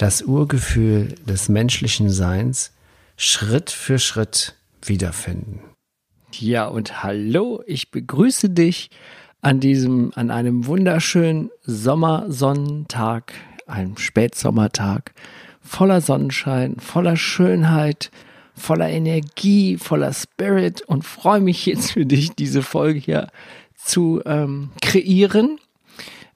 das Urgefühl des menschlichen Seins Schritt für Schritt wiederfinden. Ja, und hallo, ich begrüße dich an diesem, an einem wunderschönen Sommersonnentag, einem Spätsommertag, voller Sonnenschein, voller Schönheit, voller Energie, voller Spirit und freue mich jetzt für dich, diese Folge hier zu ähm, kreieren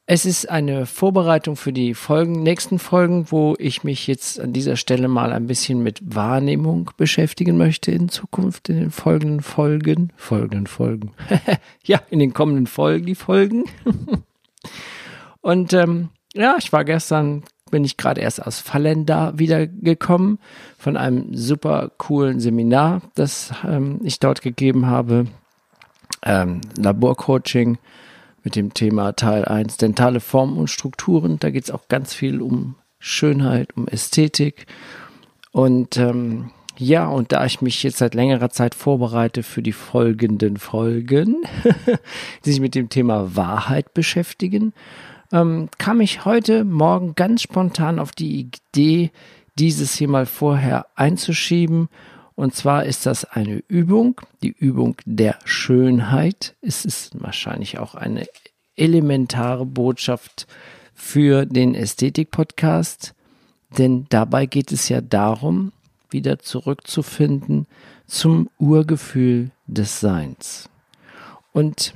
es ist eine Vorbereitung für die Folgen, nächsten Folgen, wo ich mich jetzt an dieser Stelle mal ein bisschen mit Wahrnehmung beschäftigen möchte in Zukunft, in den folgenden Folgen, folgenden Folgen. ja, in den kommenden Folgen, die Folgen. Und ähm, ja, ich war gestern, bin ich gerade erst aus Fallenda wiedergekommen von einem super coolen Seminar, das ähm, ich dort gegeben habe. Ähm, Laborcoaching mit dem Thema Teil 1 dentale Formen und Strukturen. Da geht es auch ganz viel um Schönheit, um Ästhetik. Und ähm, ja, und da ich mich jetzt seit längerer Zeit vorbereite für die folgenden Folgen, die sich mit dem Thema Wahrheit beschäftigen, ähm, kam ich heute Morgen ganz spontan auf die Idee, dieses hier mal vorher einzuschieben und zwar ist das eine Übung, die Übung der Schönheit. Es ist wahrscheinlich auch eine elementare Botschaft für den Ästhetik-Podcast, denn dabei geht es ja darum, wieder zurückzufinden zum Urgefühl des Seins. Und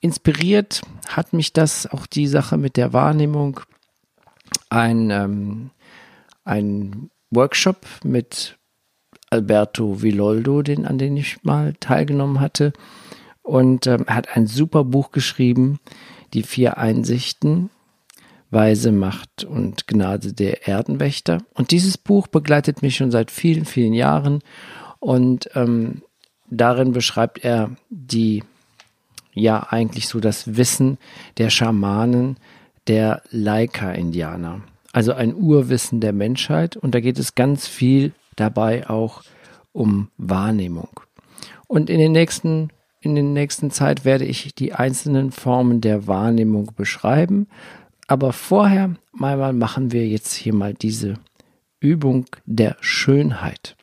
inspiriert hat mich das auch die Sache mit der Wahrnehmung, ein, ähm, ein Workshop mit Alberto Villoldo, den, an den ich mal teilgenommen hatte. Und ähm, er hat ein super Buch geschrieben, Die vier Einsichten, Weise Macht und Gnade der Erdenwächter. Und dieses Buch begleitet mich schon seit vielen, vielen Jahren. Und ähm, darin beschreibt er die, ja, eigentlich so das Wissen der Schamanen der Laika-Indianer. Also ein Urwissen der Menschheit. Und da geht es ganz viel dabei auch um Wahrnehmung. Und in den nächsten in der nächsten Zeit werde ich die einzelnen Formen der Wahrnehmung beschreiben. Aber vorher mal machen wir jetzt hier mal diese Übung der Schönheit.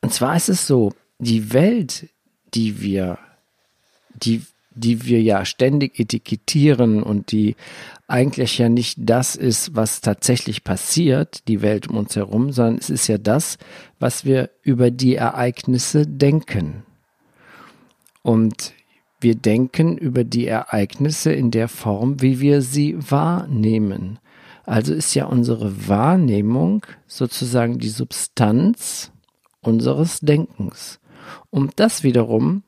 Und zwar ist es so, die Welt, die wir, die die wir ja ständig etikettieren und die eigentlich ja nicht das ist, was tatsächlich passiert, die Welt um uns herum, sondern es ist ja das, was wir über die Ereignisse denken. Und wir denken über die Ereignisse in der Form, wie wir sie wahrnehmen. Also ist ja unsere Wahrnehmung sozusagen die Substanz unseres Denkens. Und das wiederum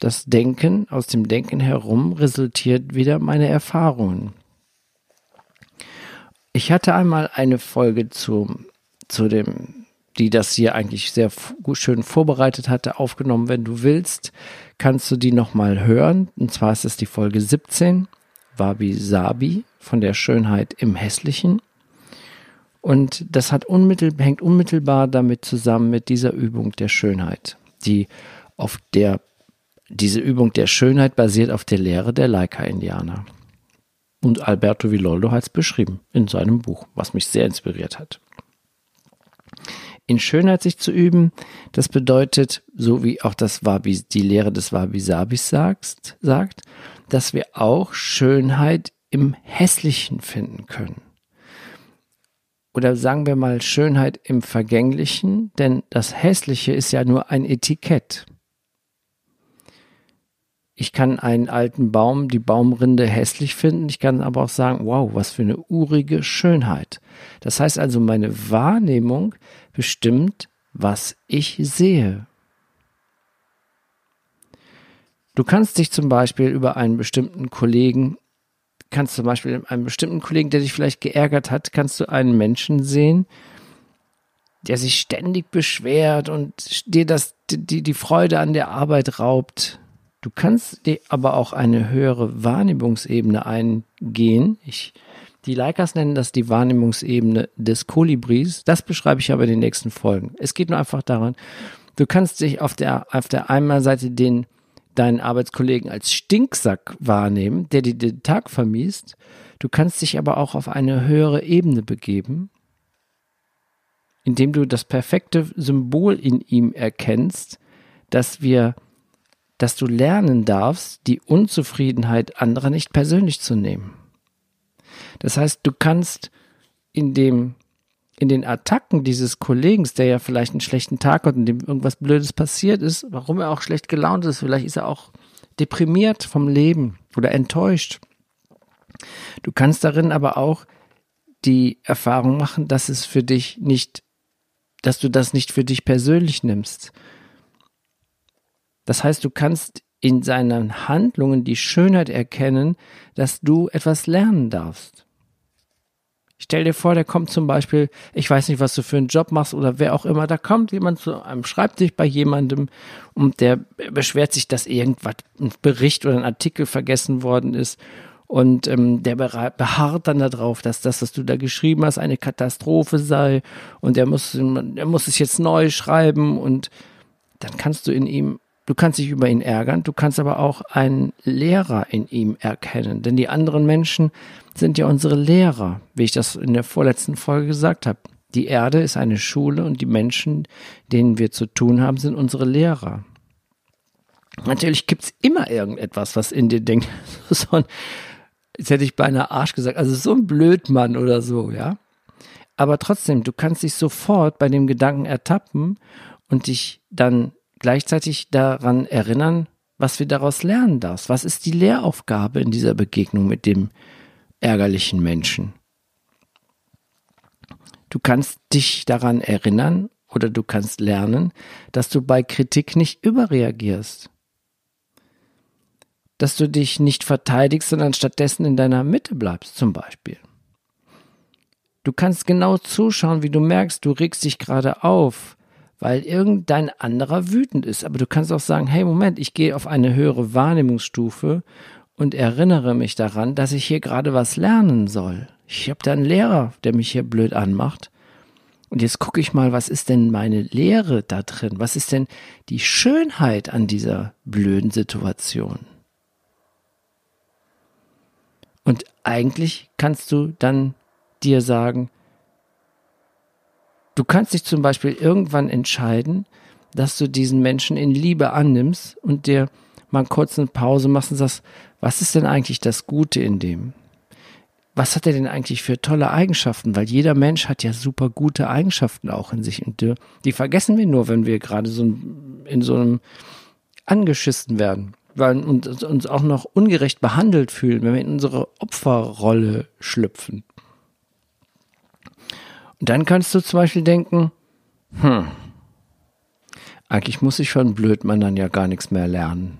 das Denken, aus dem Denken herum resultiert wieder meine Erfahrungen. Ich hatte einmal eine Folge zu, zu dem, die das hier eigentlich sehr schön vorbereitet hatte, aufgenommen. Wenn du willst, kannst du die nochmal hören. Und zwar ist es die Folge 17, Wabi Sabi von der Schönheit im Hässlichen. Und das hat unmittelbar, hängt unmittelbar damit zusammen mit dieser Übung der Schönheit, die auf der diese Übung der Schönheit basiert auf der Lehre der Laika-Indianer. Und Alberto Villoldo hat es beschrieben in seinem Buch, was mich sehr inspiriert hat. In Schönheit sich zu üben, das bedeutet, so wie auch das Wabi, die Lehre des Wabi-Sabis sagt, sagt, dass wir auch Schönheit im Hässlichen finden können. Oder sagen wir mal Schönheit im Vergänglichen, denn das Hässliche ist ja nur ein Etikett. Ich kann einen alten Baum, die Baumrinde hässlich finden. Ich kann aber auch sagen, wow, was für eine urige Schönheit. Das heißt also, meine Wahrnehmung bestimmt, was ich sehe. Du kannst dich zum Beispiel über einen bestimmten Kollegen kannst zum Beispiel einem bestimmten Kollegen, der dich vielleicht geärgert hat, kannst du einen Menschen sehen, der sich ständig beschwert und dir das, die, die Freude an der Arbeit raubt. Du kannst dir aber auch eine höhere Wahrnehmungsebene eingehen. Ich, die Leikers nennen das die Wahrnehmungsebene des Kolibris. Das beschreibe ich aber in den nächsten Folgen. Es geht nur einfach daran, du kannst dich auf der, auf der einmal Seite den deinen Arbeitskollegen als Stinksack wahrnehmen, der dir den Tag vermiest. Du kannst dich aber auch auf eine höhere Ebene begeben, indem du das perfekte Symbol in ihm erkennst, dass wir, dass du lernen darfst, die Unzufriedenheit anderer nicht persönlich zu nehmen. Das heißt, du kannst in dem in den Attacken dieses Kollegen, der ja vielleicht einen schlechten Tag hat und dem irgendwas Blödes passiert ist, warum er auch schlecht gelaunt ist, vielleicht ist er auch deprimiert vom Leben oder enttäuscht. Du kannst darin aber auch die Erfahrung machen, dass es für dich nicht, dass du das nicht für dich persönlich nimmst. Das heißt, du kannst in seinen Handlungen die Schönheit erkennen, dass du etwas lernen darfst. Stell dir vor, der kommt zum Beispiel, ich weiß nicht, was du für einen Job machst oder wer auch immer, da kommt jemand zu einem Schreibtisch bei jemandem und der beschwert sich, dass irgendwas, ein Bericht oder ein Artikel vergessen worden ist. Und ähm, der beharrt dann darauf, dass das, was du da geschrieben hast, eine Katastrophe sei und er muss, er muss es jetzt neu schreiben und dann kannst du in ihm Du kannst dich über ihn ärgern, du kannst aber auch einen Lehrer in ihm erkennen, denn die anderen Menschen sind ja unsere Lehrer, wie ich das in der vorletzten Folge gesagt habe. Die Erde ist eine Schule und die Menschen, denen wir zu tun haben, sind unsere Lehrer. Natürlich gibt es immer irgendetwas, was in dir denkt, so ein, jetzt hätte ich beinahe Arsch gesagt, also so ein Blödmann oder so, ja. Aber trotzdem, du kannst dich sofort bei dem Gedanken ertappen und dich dann gleichzeitig daran erinnern, was wir daraus lernen darfst. Was ist die Lehraufgabe in dieser Begegnung mit dem ärgerlichen Menschen? Du kannst dich daran erinnern oder du kannst lernen, dass du bei Kritik nicht überreagierst. Dass du dich nicht verteidigst, sondern stattdessen in deiner Mitte bleibst, zum Beispiel. Du kannst genau zuschauen, wie du merkst, du regst dich gerade auf, weil irgendein anderer wütend ist. Aber du kannst auch sagen, hey Moment, ich gehe auf eine höhere Wahrnehmungsstufe und erinnere mich daran, dass ich hier gerade was lernen soll. Ich habe da einen Lehrer, der mich hier blöd anmacht. Und jetzt gucke ich mal, was ist denn meine Lehre da drin? Was ist denn die Schönheit an dieser blöden Situation? Und eigentlich kannst du dann dir sagen, Du kannst dich zum Beispiel irgendwann entscheiden, dass du diesen Menschen in Liebe annimmst und dir mal kurz eine Pause machst und sagst, was ist denn eigentlich das Gute in dem? Was hat er denn eigentlich für tolle Eigenschaften? Weil jeder Mensch hat ja super gute Eigenschaften auch in sich und die, vergessen wir nur, wenn wir gerade so in so einem angeschissen werden, weil uns, uns auch noch ungerecht behandelt fühlen, wenn wir in unsere Opferrolle schlüpfen. Dann kannst du zum Beispiel denken, hm, eigentlich muss ich von Blödmann dann ja gar nichts mehr lernen.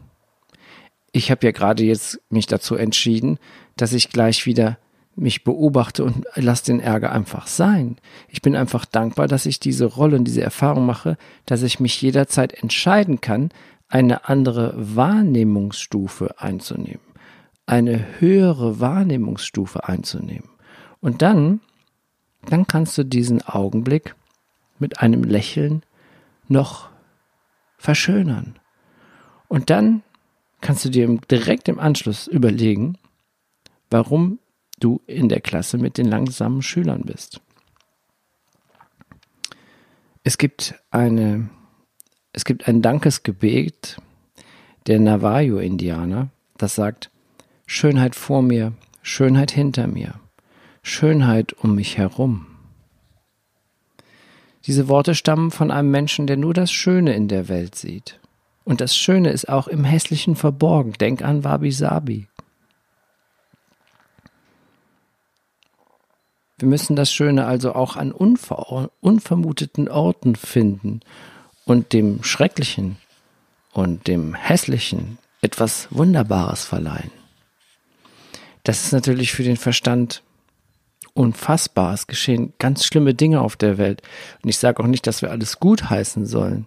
Ich habe ja gerade jetzt mich dazu entschieden, dass ich gleich wieder mich beobachte und lass den Ärger einfach sein. Ich bin einfach dankbar, dass ich diese Rolle und diese Erfahrung mache, dass ich mich jederzeit entscheiden kann, eine andere Wahrnehmungsstufe einzunehmen, eine höhere Wahrnehmungsstufe einzunehmen. Und dann dann kannst du diesen Augenblick mit einem Lächeln noch verschönern. Und dann kannst du dir direkt im Anschluss überlegen, warum du in der Klasse mit den langsamen Schülern bist. Es gibt eine, es gibt ein Dankesgebet der Navajo-Indianer, das sagt, Schönheit vor mir, Schönheit hinter mir, Schönheit um mich herum. Diese Worte stammen von einem Menschen, der nur das Schöne in der Welt sieht. Und das Schöne ist auch im Hässlichen verborgen. Denk an Wabi Sabi. Wir müssen das Schöne also auch an unver unvermuteten Orten finden und dem Schrecklichen und dem Hässlichen etwas Wunderbares verleihen. das ist natürlich für den Verstand unfassbar. Es geschehen ganz schlimme Dinge auf der Welt. Und ich sage auch nicht, dass wir alles gut heißen sollen,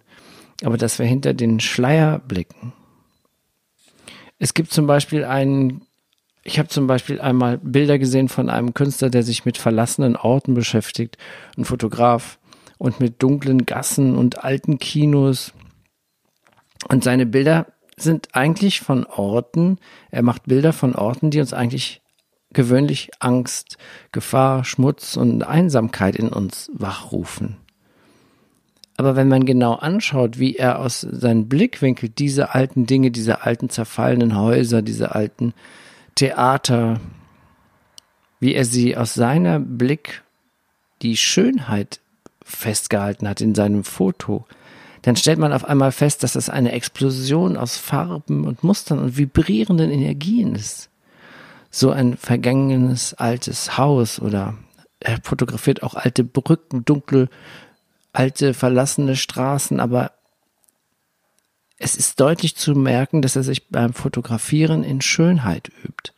aber dass wir hinter den Schleier blicken. Es gibt zum Beispiel einen, ich habe zum Beispiel einmal Bilder gesehen von einem Künstler, der sich mit verlassenen Orten beschäftigt, ein Fotograf und mit dunklen Gassen und alten Kinos. Und seine Bilder sind eigentlich von Orten, er macht Bilder von Orten, die uns eigentlich gewöhnlich Angst, Gefahr, Schmutz und Einsamkeit in uns wachrufen. Aber wenn man genau anschaut, wie er aus seinem Blickwinkel diese alten Dinge, diese alten zerfallenen Häuser, diese alten Theater, wie er sie aus seiner Blick die Schönheit festgehalten hat in seinem Foto, dann stellt man auf einmal fest, dass das eine Explosion aus Farben und Mustern und vibrierenden Energien ist. So ein vergangenes altes Haus oder er fotografiert auch alte Brücken, dunkle, alte verlassene Straßen, aber es ist deutlich zu merken, dass er sich beim Fotografieren in Schönheit übt.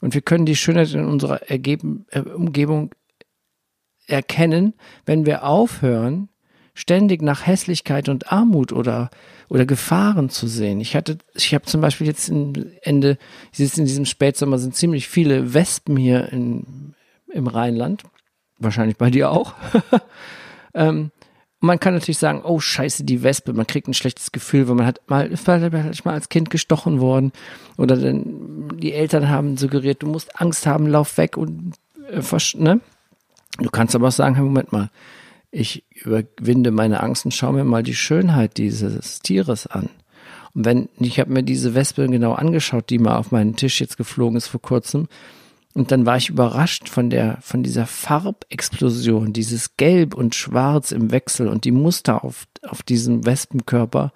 Und wir können die Schönheit in unserer Ergeben, äh, Umgebung erkennen, wenn wir aufhören, ständig nach Hässlichkeit und Armut oder, oder Gefahren zu sehen. Ich hatte, ich habe zum Beispiel jetzt Ende, jetzt in diesem Spätsommer sind ziemlich viele Wespen hier in, im Rheinland. Wahrscheinlich bei dir auch. ähm, man kann natürlich sagen, oh scheiße, die Wespe, man kriegt ein schlechtes Gefühl, weil man hat mal, vielleicht mal als Kind gestochen worden oder dann, die Eltern haben suggeriert, du musst Angst haben, lauf weg und äh, ne? Du kannst aber auch sagen, hey, Moment mal, ich überwinde meine Angst und schaue mir mal die Schönheit dieses Tieres an. Und wenn, ich habe mir diese Wespe genau angeschaut, die mal auf meinen Tisch jetzt geflogen ist vor kurzem, und dann war ich überrascht von der, von dieser Farbexplosion, dieses Gelb und Schwarz im Wechsel und die Muster auf, auf diesem Wespenkörper.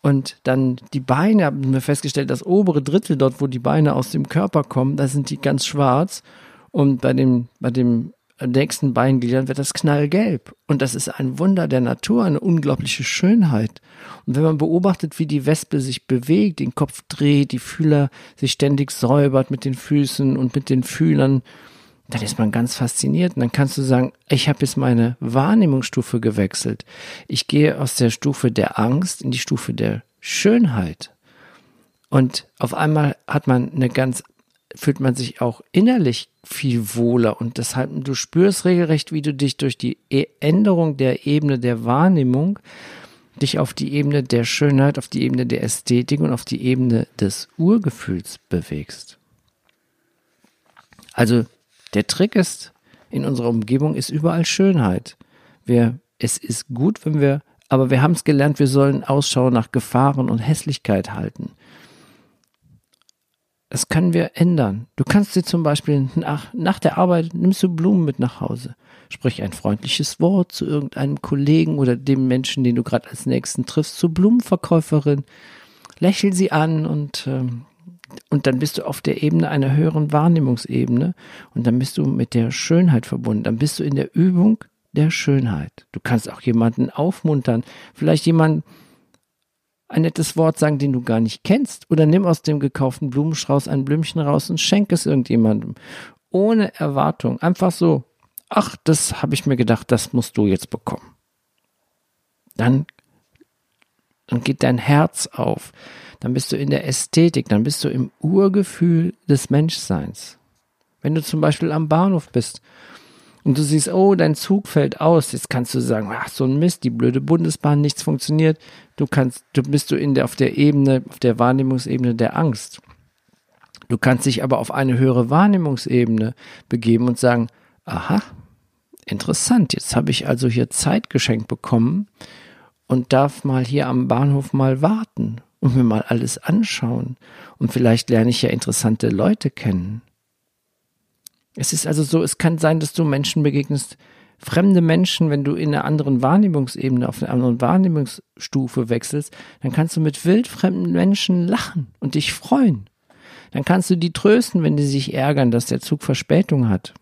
Und dann die Beine, haben wir festgestellt, das obere Drittel dort, wo die Beine aus dem Körper kommen, da sind die ganz schwarz. Und bei dem, bei dem nächsten Beingliedern wird das knallgelb. Und das ist ein Wunder der Natur, eine unglaubliche Schönheit. Und wenn man beobachtet, wie die Wespe sich bewegt, den Kopf dreht, die Fühler sich ständig säubert mit den Füßen und mit den Fühlern, dann ist man ganz fasziniert. Und dann kannst du sagen, ich habe jetzt meine Wahrnehmungsstufe gewechselt. Ich gehe aus der Stufe der Angst in die Stufe der Schönheit. Und auf einmal hat man eine ganz fühlt man sich auch innerlich viel wohler und deshalb du spürst regelrecht, wie du dich durch die e- Änderung der Ebene der Wahrnehmung dich auf die Ebene der Schönheit, auf die Ebene der Ästhetik und auf die Ebene des Urgefühls bewegst. Also der Trick ist, in unserer Umgebung ist überall Schönheit. Wir, es ist gut, wenn wir, aber wir haben es gelernt, wir sollen Ausschau nach Gefahren und Hässlichkeit halten. Das können wir ändern. Du kannst dir zum Beispiel nach, nach der Arbeit nimmst du Blumen mit nach Hause. Sprich ein freundliches Wort zu irgendeinem Kollegen oder dem Menschen, den du gerade als nächsten triffst, zur Blumenverkäuferin. Lächel sie an und, ähm, und dann bist du auf der Ebene einer höheren Wahrnehmungsebene und dann bist du mit der Schönheit verbunden. Dann bist du in der Übung der Schönheit. Du kannst auch jemanden aufmuntern, vielleicht jemanden, ein nettes Wort sagen, den du gar nicht kennst. Oder nimm aus dem gekauften Blumenstrauß ein Blümchen raus und schenk es irgendjemandem. Ohne Erwartung. Einfach so. Ach, das habe ich mir gedacht, das musst du jetzt bekommen. Dann, dann geht dein Herz auf. Dann bist du in der Ästhetik. Dann bist du im Urgefühl des Menschseins. Wenn du zum Beispiel am Bahnhof bist und du siehst, oh, dein Zug fällt aus, jetzt kannst du sagen, ach, so ein Mist, die blöde Bundesbahn, nichts funktioniert. Du kannst, du bist du in der, auf der Ebene, auf der Wahrnehmungsebene der Angst. Du kannst dich aber auf eine höhere Wahrnehmungsebene begeben und sagen, aha, interessant, jetzt habe ich also hier Zeit geschenkt bekommen und darf mal hier am Bahnhof mal warten und mir mal alles anschauen. Und vielleicht lerne ich ja interessante Leute kennen. Es ist also so, es kann sein, dass du Menschen begegnest, fremde Menschen, wenn du in einer anderen Wahrnehmungsebene, auf einer anderen Wahrnehmungsstufe wechselst, dann kannst du mit wildfremden Menschen lachen und dich freuen. Dann kannst du die trösten, wenn die sich ärgern, dass der Zug Verspätung hat.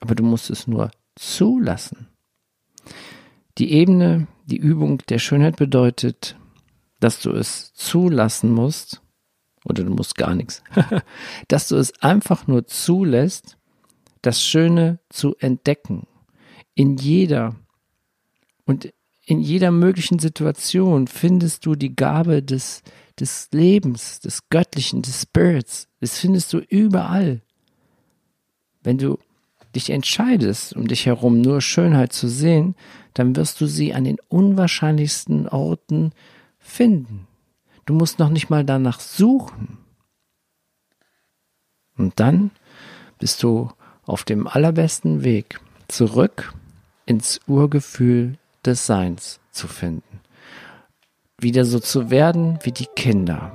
Aber du musst es nur zulassen. Die Ebene, die Übung der Schönheit bedeutet, dass du es zulassen musst oder du musst gar nichts, dass du es einfach nur zulässt, das Schöne zu entdecken. In jeder und in jeder möglichen Situation findest du die Gabe des, des Lebens, des Göttlichen, des Spirits. Das findest du überall. Wenn du dich entscheidest, um dich herum nur Schönheit zu sehen, dann wirst du sie an den unwahrscheinlichsten Orten finden. Du musst noch nicht mal danach suchen. Und dann bist du auf dem allerbesten Weg zurück ins Urgefühl des Seins zu finden. Wieder so zu werden wie die Kinder.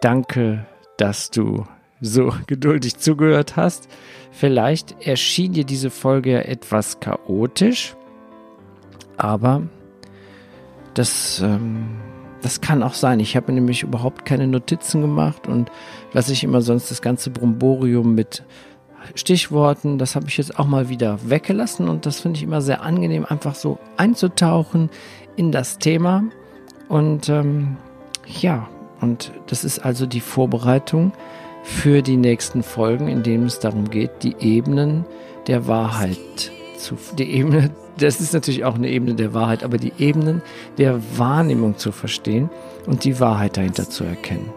Danke, dass du so geduldig zugehört hast. Vielleicht erschien dir diese Folge etwas chaotisch, aber das, ähm, das kann auch sein. Ich habe nämlich überhaupt keine Notizen gemacht und lasse ich immer sonst das ganze Bromborium mit Stichworten, das habe ich jetzt auch mal wieder weggelassen und das finde ich immer sehr angenehm, einfach so einzutauchen in das Thema. Und ähm, ja, und das ist also die Vorbereitung für die nächsten Folgen, in denen es darum geht, die Ebenen der Wahrheit zu, die Ebene, das ist natürlich auch eine Ebene der Wahrheit, aber die Ebenen der Wahrnehmung zu verstehen und die Wahrheit dahinter zu erkennen.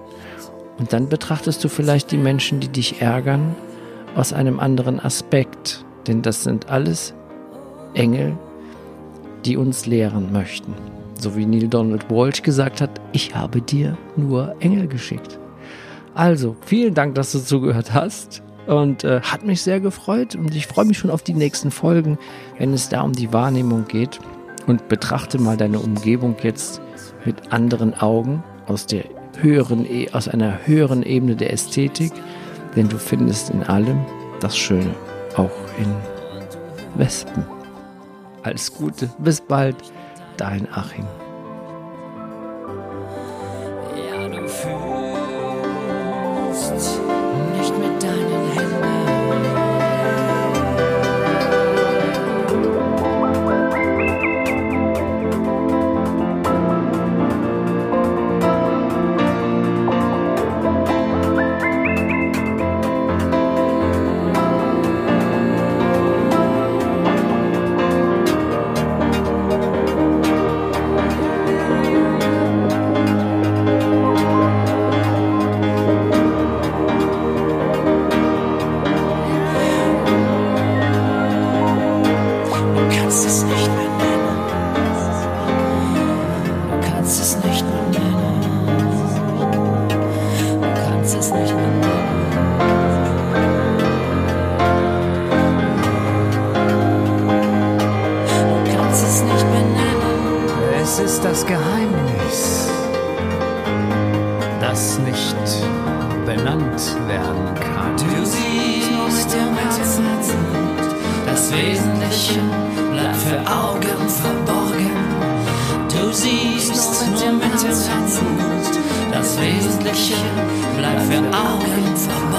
Und dann betrachtest du vielleicht die Menschen, die dich ärgern, aus einem anderen Aspekt, denn das sind alles Engel, die uns lehren möchten. So wie Neil Donald Walsh gesagt hat, ich habe dir nur Engel geschickt. Also, vielen Dank, dass du zugehört hast und äh, hat mich sehr gefreut und ich freue mich schon auf die nächsten Folgen, wenn es da um die Wahrnehmung geht und betrachte mal deine Umgebung jetzt mit anderen Augen aus der höheren, e, aus einer höheren Ebene der Ästhetik, denn du findest in allem das Schöne, auch in Wespen. Alles Gute, bis bald, dein Achim. Das Geheimnis, das nicht benannt werden kann. Du siehst im Herzen, das Wesentliche bleibt für Augen verborgen. Du siehst nur mit dem Herzen, das Wesentliche bleibt für Augen verborgen.